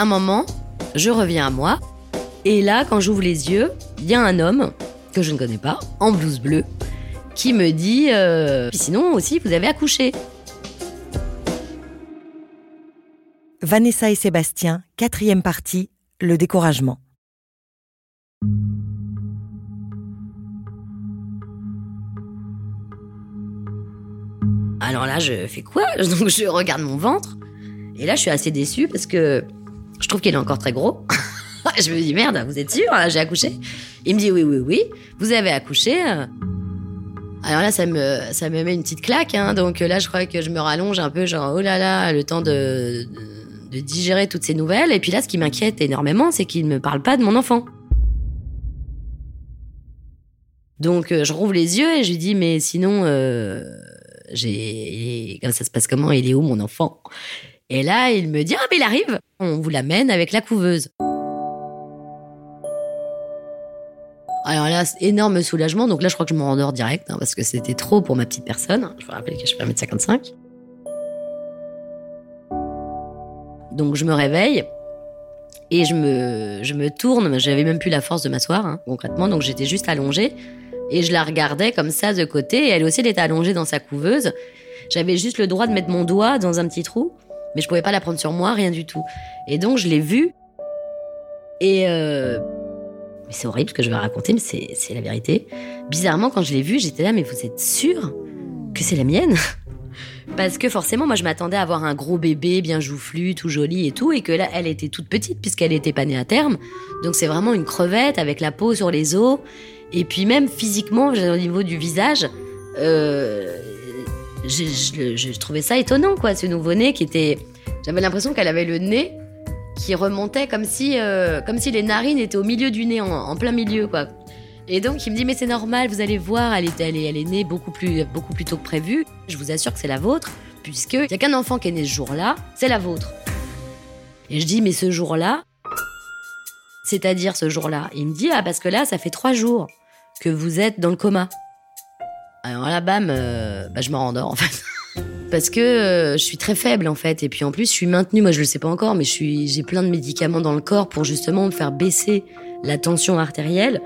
un moment, je reviens à moi. Et là, quand j'ouvre les yeux, il y a un homme que je ne connais pas, en blouse bleue, qui me dit euh, Sinon aussi, vous avez accouché. Vanessa et Sébastien, quatrième partie, le découragement. Alors là, je fais quoi? Donc je regarde mon ventre. Et là, je suis assez déçue parce que je trouve qu'il est encore très gros. je me dis merde, vous êtes sûr J'ai accouché Il me dit oui, oui, oui. Vous avez accouché. Alors là, ça me, ça me met une petite claque. Hein. Donc là, je crois que je me rallonge un peu, genre oh là là, le temps de, digérer toutes ces nouvelles. Et puis là, ce qui m'inquiète énormément, c'est qu'il ne me parle pas de mon enfant. Donc euh, je rouvre les yeux et je lui dis mais sinon euh, ça se passe comment il est où mon enfant? Et là il me dit ah mais il arrive on vous l'amène avec la couveuse. Alors là, énorme soulagement. Donc là, je crois que je me rendors direct hein, parce que c'était trop pour ma petite personne. Je vous rappelle que je fais 1m55. Donc je me réveille et je me, je me tourne. J'avais même plus la force de m'asseoir, hein, concrètement. Donc j'étais juste allongée et je la regardais comme ça de côté. Et elle aussi, elle était allongée dans sa couveuse. J'avais juste le droit de mettre mon doigt dans un petit trou, mais je pouvais pas la prendre sur moi, rien du tout. Et donc je l'ai vue. Et euh, c'est horrible ce que je vais raconter, mais c'est la vérité. Bizarrement, quand je l'ai vue, j'étais là, mais vous êtes sûr que c'est la mienne? Parce que forcément, moi, je m'attendais à avoir un gros bébé bien joufflu, tout joli et tout, et que là, elle était toute petite puisqu'elle était pas née à terme. Donc c'est vraiment une crevette avec la peau sur les os. Et puis même physiquement, au niveau du visage, euh, je, trouvais ça étonnant, quoi, ce nouveau-né qui était... J'avais l'impression qu'elle avait le nez qui remontait comme si, euh, comme si les narines étaient au milieu du nez, en, plein milieu, quoi. Et donc il me dit mais c'est normal, vous allez voir, elle est, elle est, elle est née beaucoup plus, beaucoup plus tôt que prévu. Je vous assure que c'est la vôtre, puisque il y a qu'un enfant qui est né ce jour-là, c'est la vôtre. Et je dis mais ce jour-là, c'est-à-dire ce jour-là, il me dit ah parce que là ça fait trois jours que vous êtes dans le coma. Alors là, bam, euh, bah, je me rendors en fait. Parce que euh, je suis très faible en fait. Et puis en plus, je suis maintenue, moi je le sais pas encore, mais j'ai plein de médicaments dans le corps pour justement me faire baisser la tension artérielle.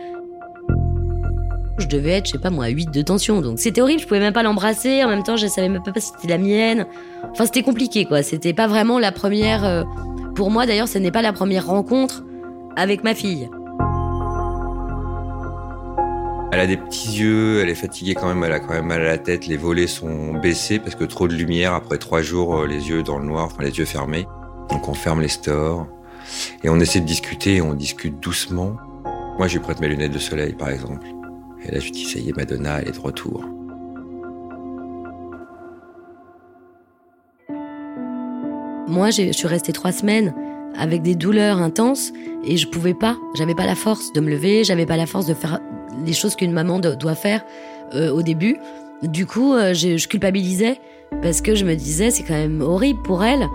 Je devais être, je sais pas moi, à 8 de tension. Donc c'était horrible, je pouvais même pas l'embrasser. En même temps, je savais même pas si c'était la mienne. Enfin, c'était compliqué quoi. C'était pas vraiment la première. Euh, pour moi d'ailleurs, ce n'est pas la première rencontre avec ma fille. Elle a des petits yeux, elle est fatiguée quand même, elle a quand même mal à la tête, les volets sont baissés parce que trop de lumière, après trois jours, euh, les yeux dans le noir, enfin les yeux fermés. Donc on ferme les stores et on essaie de discuter, on discute doucement. Moi, je lui prête mes lunettes de soleil, par exemple. Et là, je dis, ça y est, Madonna, elle est de retour. Moi, je suis restée trois semaines avec des douleurs intenses et je pouvais pas, j'avais pas la force de me lever, j'avais pas la force de faire les choses qu'une maman doit faire euh, au début. Du coup, euh, je, culpabilisais parce que je me disais c'est quand même horrible pour elle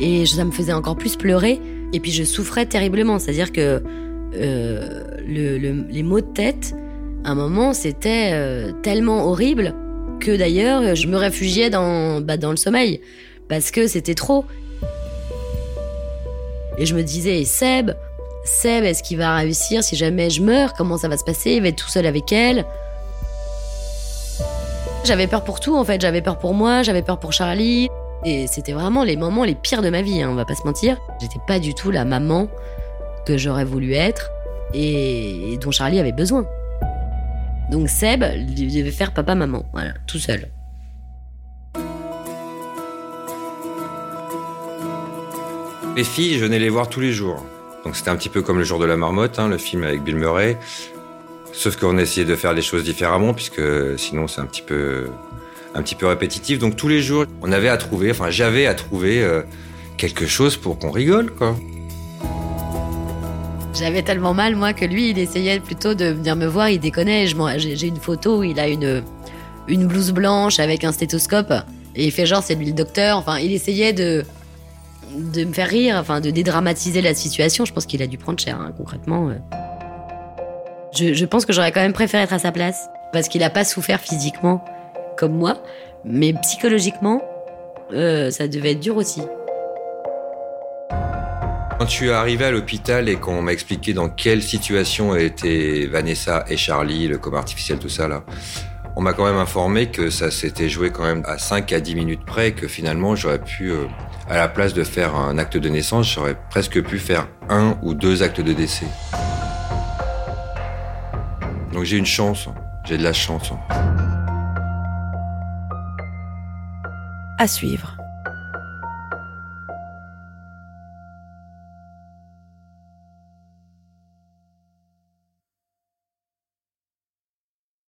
et ça me faisait encore plus pleurer. Et puis je souffrais terriblement, c'est-à-dire que euh, les maux de tête, à un moment, c'était tellement horrible que d'ailleurs je me réfugiais dans, bah, dans le sommeil parce que c'était trop. Et je me disais, Seb, Seb, est-ce qu'il va réussir si jamais je meurs? Comment ça va se passer? Il va être tout seul avec elle J'avais peur pour tout en fait. J'avais peur pour moi, j'avais peur pour Charlie. Et c'était vraiment les moments les pires de ma vie, hein, on va pas se mentir. J'étais pas du tout la maman que j'aurais voulu être et dont Charlie avait besoin. Donc Seb devait faire papa-maman, voilà, tout seul. Les filles, je venais les voir tous les jours. Donc c'était un petit peu comme Le jour de la marmotte, hein, le film avec Bill Murray. Sauf qu'on essayait de faire les choses différemment, puisque sinon c'est un petit peu un petit peu répétitif. Donc tous les jours, on avait à trouver, enfin j'avais à trouver euh, quelque chose pour qu'on rigole, quoi. J'avais tellement mal, moi, que lui, il essayait plutôt de venir me voir, il déconnait. J'ai une photo où il a une, une blouse blanche avec un stéthoscope, et il fait genre, c'est lui le docteur. Enfin, il essayait de, de me faire rire, enfin de dédramatiser la situation. Je pense qu'il a dû prendre cher, hein, concrètement. Euh. Je, pense que j'aurais quand même préféré être à sa place, parce qu'il n'a pas souffert physiquement comme moi, mais psychologiquement, euh, ça devait être dur aussi. Quand je suis arrivé à l'hôpital et qu'on m'a expliqué dans quelle situation étaient Vanessa et Charlie, le coma artificiel, tout ça là, on m'a quand même informé que ça s'était joué quand même à 5 à 10 minutes près, que finalement j'aurais pu, euh, à la place de faire un acte de naissance, j'aurais presque pu faire un ou deux actes de décès. Donc j'ai une chance, j'ai de la chance. À suivre.